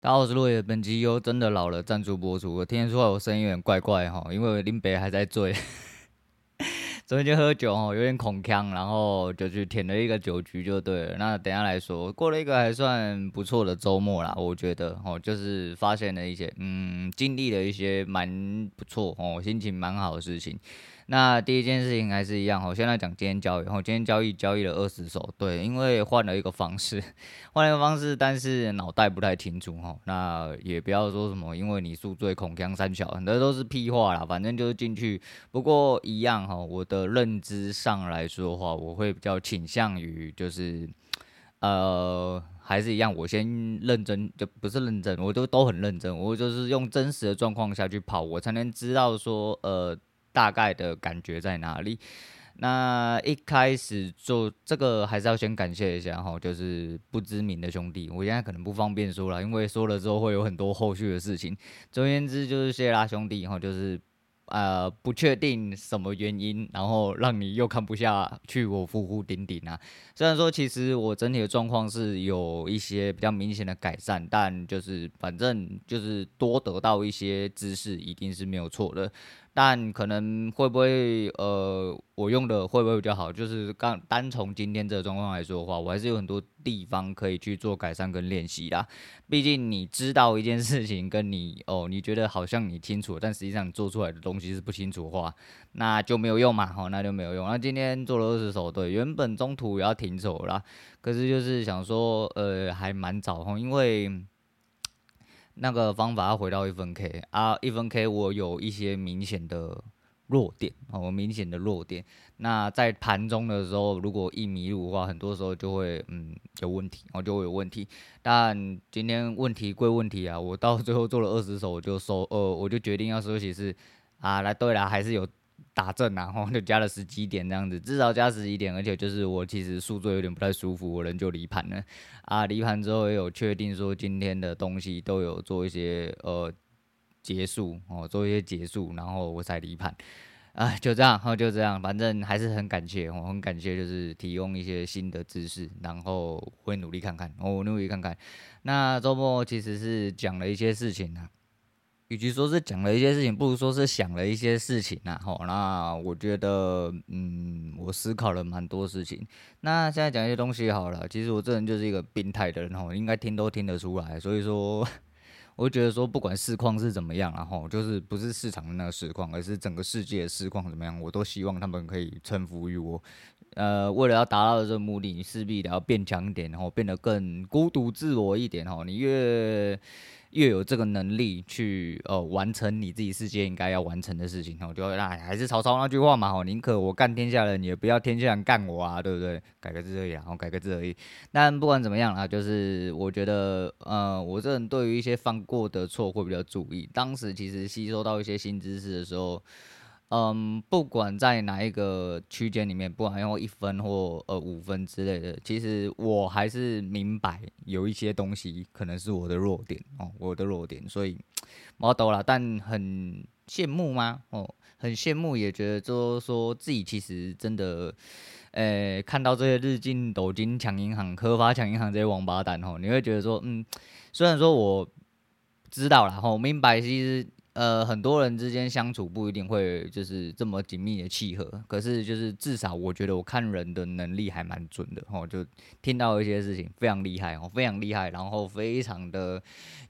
大家好，我是路野，本期由真的老了赞助播出。我听得出来我声音有点怪怪哈，因为林北还在醉。昨天就喝酒哦，有点恐腔，然后就去舔了一个酒局就对了。那等下来说，过了一个还算不错的周末啦，我觉得哦，就是发现了一些，嗯，经历了一些蛮不错哦，心情蛮好的事情。那第一件事情还是一样，我现在讲今天交易，然后今天交易交易了二十手，对，因为换了一个方式，换了一个方式，但是脑袋不太清楚哈。那也不要说什么，因为你宿醉恐江三小，很多都是屁话啦，反正就是进去。不过一样哈，我的认知上来说的话，我会比较倾向于就是，呃，还是一样，我先认真，就不是认真，我都都很认真，我就是用真实的状况下去跑，我才能知道说，呃。大概的感觉在哪里？那一开始做这个还是要先感谢一下哈，就是不知名的兄弟，我现在可能不方便说了，因为说了之后会有很多后续的事情。总而言之，就是谢啦兄弟哈，就是。呃，不确定什么原因，然后让你又看不下去，我呼呼顶顶啊。虽然说其实我整体的状况是有一些比较明显的改善，但就是反正就是多得到一些知识，一定是没有错的。但可能会不会呃，我用的会不会比较好？就是刚单从今天这个状况来说的话，我还是有很多地方可以去做改善跟练习啦。毕竟你知道一件事情，跟你哦，你觉得好像你清楚，但实际上你做出来的东西是不清楚的话，那就没有用嘛。哦，那就没有用。那今天做了二十手，对，原本中途也要停手啦，可是就是想说，呃，还蛮早哈，因为。那个方法要回到一分 K 啊，一分 K 我有一些明显的弱点哦，明显的弱点。那在盘中的时候，如果一迷路的话，很多时候就会嗯有问题，我就会有问题。但今天问题归问题啊，我到最后做了二十手，我就收呃，我就决定要休息是啊，来对了，还是有。打正然后就加了十几点这样子，至少加十几点，而且就是我其实宿醉有点不太舒服，我人就离盘了啊。离盘之后也有确定说今天的东西都有做一些呃结束哦，做一些结束，然后我才离盘 啊，就这样，然后就这样，反正还是很感谢，我很感谢，就是提供一些新的知识，然后会努力看看，我努力看看。那周末其实是讲了一些事情啊。与其说是讲了一些事情，不如说是想了一些事情呐。吼，那我觉得，嗯，我思考了蛮多事情。那现在讲一些东西好了。其实我这人就是一个病态的人，吼，应该听都听得出来。所以说，我觉得说，不管市况是怎么样，然后就是不是市场的那个市况，而是整个世界的市况怎么样，我都希望他们可以臣服于我。呃，为了要达到这个目的，你势必得要变强一点，然后变得更孤独自我一点，吼，你越。越有这个能力去呃完成你自己世界应该要完成的事情，我就那还是曹操那句话嘛，吼，宁可我干天下人，也不要天下人干我啊，对不对？改个字而已，然后改个字而已。但不管怎么样啊，就是我觉得，呃，我这人对于一些犯过的错会比较注意。当时其实吸收到一些新知识的时候。嗯，不管在哪一个区间里面，不管用一分或呃五分之类的，其实我还是明白有一些东西可能是我的弱点哦，我的弱点，所以我懂了。但很羡慕吗？哦，很羡慕，也觉得就说自己其实真的，呃、看到这些日进斗金抢银行、科发抢银行这些王八蛋哦，你会觉得说，嗯，虽然说我知道了，吼，明白其实。呃，很多人之间相处不一定会就是这么紧密的契合，可是就是至少我觉得我看人的能力还蛮准的哦，就听到一些事情非常厉害哦，非常厉害，然后非常的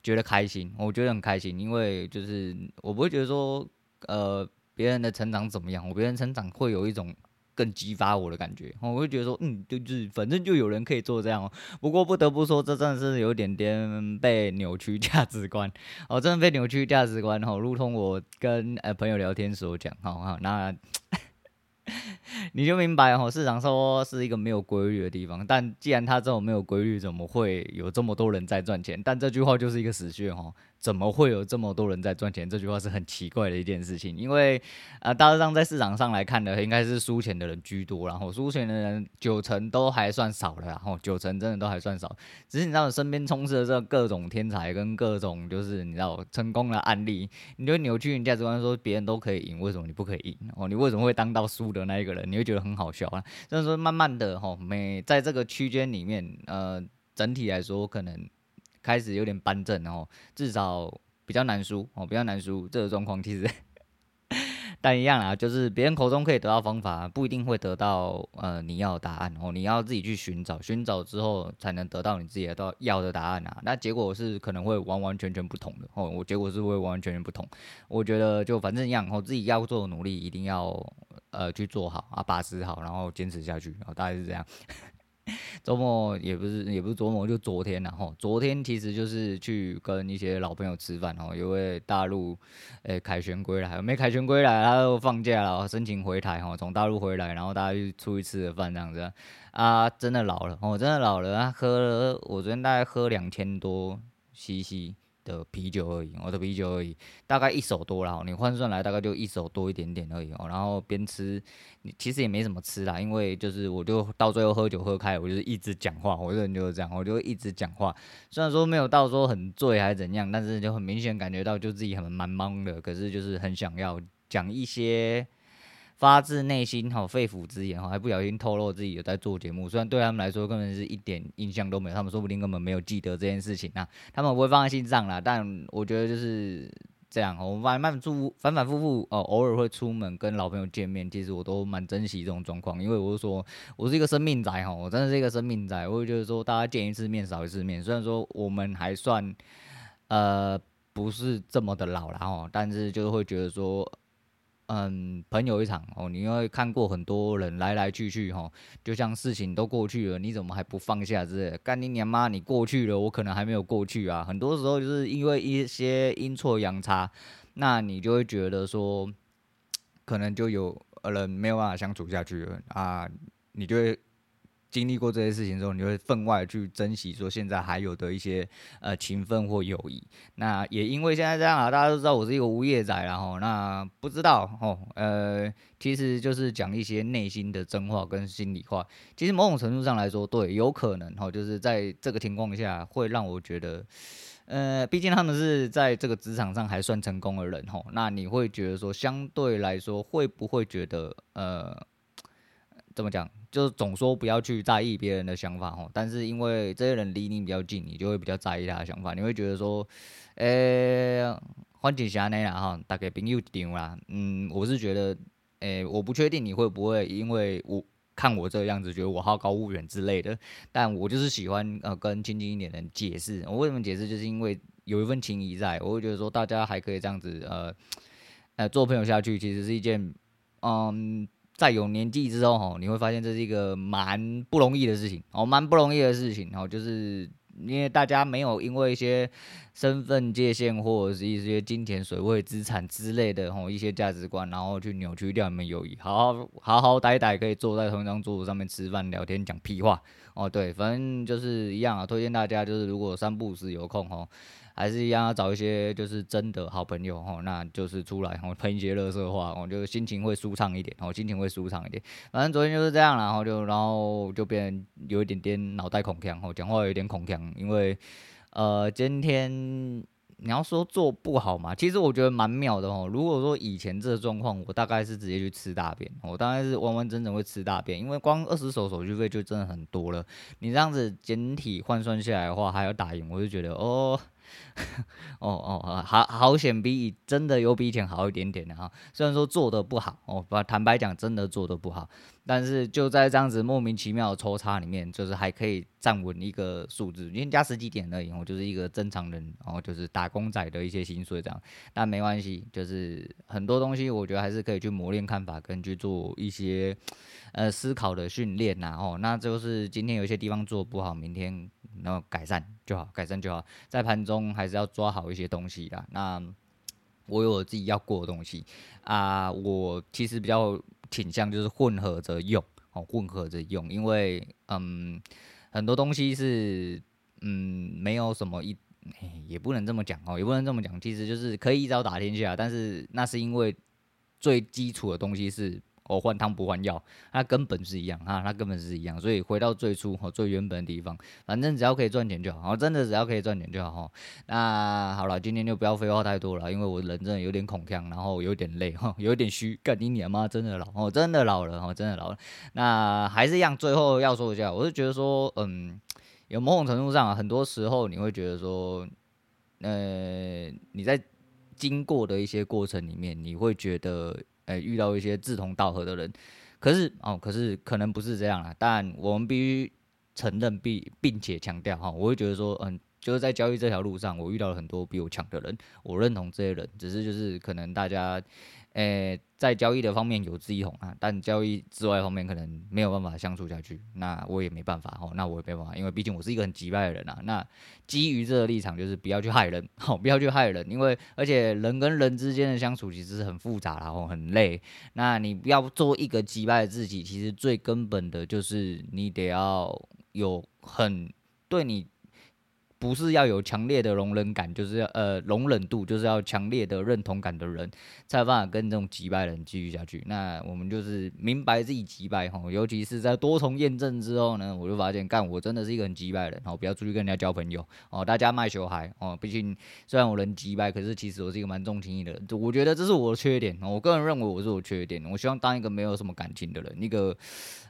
觉得开心，我觉得很开心，因为就是我不会觉得说呃别人的成长怎么样，我别人成长会有一种。更激发我的感觉，我会觉得说，嗯，就是反正就有人可以做这样。不过不得不说，这真的是有点点被扭曲价值观，哦，真的被扭曲价值观，哦，如同我跟呃朋友聊天所讲，好好，那 你就明白哦，市场说是一个没有规律的地方，但既然它这种没有规律，怎么会有这么多人在赚钱？但这句话就是一个死穴，哦。怎么会有这么多人在赚钱？这句话是很奇怪的一件事情，因为、呃，大致上在市场上来看的，应该是输钱的人居多，然后输钱的人九成都还算少了，然后九成真的都还算少。只是你知道，身边充斥的这各种天才跟各种就是你知道成功的案例，你就扭曲你价值观，说别人都可以赢，为什么你不可以赢？哦，你为什么会当到输的那一个人？你会觉得很好笑啊。所以说，慢慢的哈，每在这个区间里面，呃，整体来说可能。开始有点扳正哦，至少比较难输哦，比较难输这个状况其实。但一样啊，就是别人口中可以得到方法，不一定会得到呃你要的答案哦。你要自己去寻找，寻找之后才能得到你自己的到要的答案啊。那结果是可能会完完全全不同的哦。我结果是会完完全全不同。我觉得就反正一样哦，自己要做的努力一定要呃去做好啊，把持好，然后坚持下去哦，大概是这样。周末也不是也不是周末，就昨天然后昨天其实就是去跟一些老朋友吃饭哦，因为大陆诶凯旋归来，没凯旋归来，他又放假了，申请回台哦，从大陆回来，然后大家就出去吃个饭这样子啊，真的老了我，真的老了，喝了我昨天大概喝两千多嘻嘻。的啤酒而已，我的啤酒而已，大概一手多了，你换算来大概就一手多一点点而已哦。然后边吃，你其实也没什么吃啦，因为就是我就到最后喝酒喝开，我就是一直讲话，我这人就是这样，我就一直讲话。虽然说没有到说很醉还是怎样，但是就很明显感觉到就自己很蛮忙的，可是就是很想要讲一些。发自内心哈，肺腑之言哈，还不小心透露自己有在做节目，虽然对他们来说根本是一点印象都没有，他们说不定根本没有记得这件事情啊，他们不会放在心上啦。但我觉得就是这样，我慢慢出反反复复哦，偶尔会出门跟老朋友见面，其实我都蛮珍惜这种状况，因为我是说我是一个生命仔哈，我真的是一个生命仔，我会觉得说大家见一次面少一次面，虽然说我们还算呃不是这么的老了哦，但是就是会觉得说。嗯，朋友一场哦，你会看过很多人来来去去哈，就像事情都过去了，你怎么还不放下之类的？干你娘妈，你过去了，我可能还没有过去啊。很多时候就是因为一些阴错阳差，那你就会觉得说，可能就有人没有办法相处下去了啊，你就会。经历过这些事情之后，你会分外去珍惜说现在还有的一些呃情分或友谊。那也因为现在这样啊，大家都知道我是一个无业仔，然后那不知道哦，呃，其实就是讲一些内心的真话跟心里话。其实某种程度上来说，对，有可能哈，就是在这个情况下会让我觉得，呃，毕竟他们是在这个职场上还算成功的人哈。那你会觉得说，相对来说会不会觉得呃？怎么讲？就是总说不要去在意别人的想法哦，但是因为这些人离你比较近，你就会比较在意他的想法。你会觉得说，诶，欢景霞那样哈，大概朋友丢啦。嗯，我是觉得，诶，我不确定你会不会因为我看我这个样子，觉得我好高骛远之类的。但我就是喜欢呃跟亲近一点的人解释。我为什么解释？就是因为有一份情谊在，我会觉得说大家还可以这样子呃 呃做朋友下去，其实是一件嗯。在有年纪之后，哈，你会发现这是一个蛮不容易的事情，哦，蛮不容易的事情，哦，就是因为大家没有因为一些身份界限或者是一些金钱、水位、资产之类的，吼，一些价值观，然后去扭曲掉你们友谊，好好好好歹歹可以坐在同一张桌子上面吃饭、聊天、讲屁话，哦，对，反正就是一样啊，推荐大家就是如果三不五时有空，吼。还是一样要找一些就是真的好朋友吼，那就是出来吼 喷一些乐色话，我就心情会舒畅一点，哦，心情会舒畅一点。反正昨天就是这样，然后就然后就变有一点点脑袋恐腔，吼，讲话有点恐腔，因为呃今天你要说做不好嘛，其实我觉得蛮妙的哦。如果说以前这个状况，我大概是直接去吃大便，我大概是完完整整会吃大便，因为光二十手手续费就真的很多了。你这样子整体换算下来的话，还要打赢，我就觉得哦。哦 哦，好好险，比真的有比以前好一点点的哈。虽然说做的不好哦，不坦白讲，真的做的不好。但是就在这样子莫名其妙的抽插里面，就是还可以站稳一个数字，因为加十几点而已，我就是一个正常人，然后就是打工仔的一些薪水这样。但没关系，就是很多东西我觉得还是可以去磨练看法，跟去做一些呃思考的训练呐。哦，那就是今天有些地方做不好，明天。然后改善就好，改善就好。在盘中还是要抓好一些东西啦。那我有我自己要过的东西啊，我其实比较倾向就是混合着用哦，混合着用，因为嗯，很多东西是嗯，没有什么一，也不能这么讲哦，也不能这么讲。其实就是可以一招打天下，但是那是因为最基础的东西是。哦，换汤不换药，它根本是一样啊，它根本是一样，所以回到最初哦，最原本的地方，反正只要可以赚钱就好，真的只要可以赚钱就好哈。那好了，今天就不要废话太多了，因为我人真的有点恐呛，然后有点累哈，有点虚，干你娘妈，真的老哦，真的老了哦，真的老了。那还是一样，最后要说一下，我是觉得说，嗯，有某种程度上啊，很多时候你会觉得说，呃，你在经过的一些过程里面，你会觉得，呃，遇到一些志同道合的人，可是哦，可是可能不是这样啊。但我们必须承认并并且强调哈，我会觉得说，嗯。就是在交易这条路上，我遇到了很多比我强的人，我认同这些人，只是就是可能大家，诶、在交易的方面有志一同啊，但交易之外方面可能没有办法相处下去，那我也没办法哦，那我也没办法，因为毕竟我是一个很急败的人啊。那基于这个立场，就是不要去害人，好，不要去害人，因为而且人跟人之间的相处其实是很复杂，然后很累。那你不要做一个急败的自己，其实最根本的就是你得要有很对你。不是要有强烈的容忍感，就是要呃容忍度，就是要强烈的认同感的人，才有办法跟这种击败人继续下去。那我们就是明白自己击败吼，尤其是在多重验证之后呢，我就发现，干我真的是一个很击败人，哦，不要出去跟人家交朋友哦，大家卖小孩哦，毕竟虽然我人击败，可是其实我是一个蛮重情义的人，我觉得这是我的缺点，我个人认为我是我缺点，我希望当一个没有什么感情的人，一个。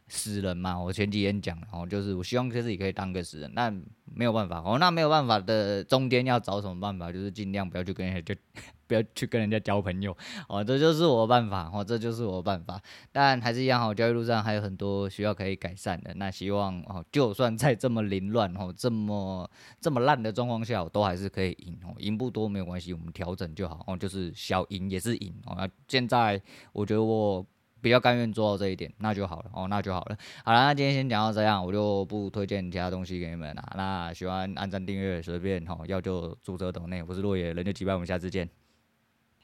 死人嘛，我前几天讲哦，就是我希望自己可以当个死人，但没有办法哦，那 没有办法的中间要找什么办法？就是尽量不要去跟人家 就不要去跟人家交朋友哦，这就是我的办法哦，这就是我的办法。但还是一样哦，交易路上还有很多需要可以改善的。那希望哦，就算在这么凌乱哦、这么这么烂的状况下，我都还是可以赢哦，赢不多没有关系，我们调整就好哦，就是小赢也是赢哦。那现在我觉得我。比较甘愿做到这一点，那就好了哦，那就好了。好了，那今天先讲到这样，我就不推荐其他东西给你们了。那喜欢按赞订阅随便哦，要就注册抖内，我是落野，人就击败，我们下次见。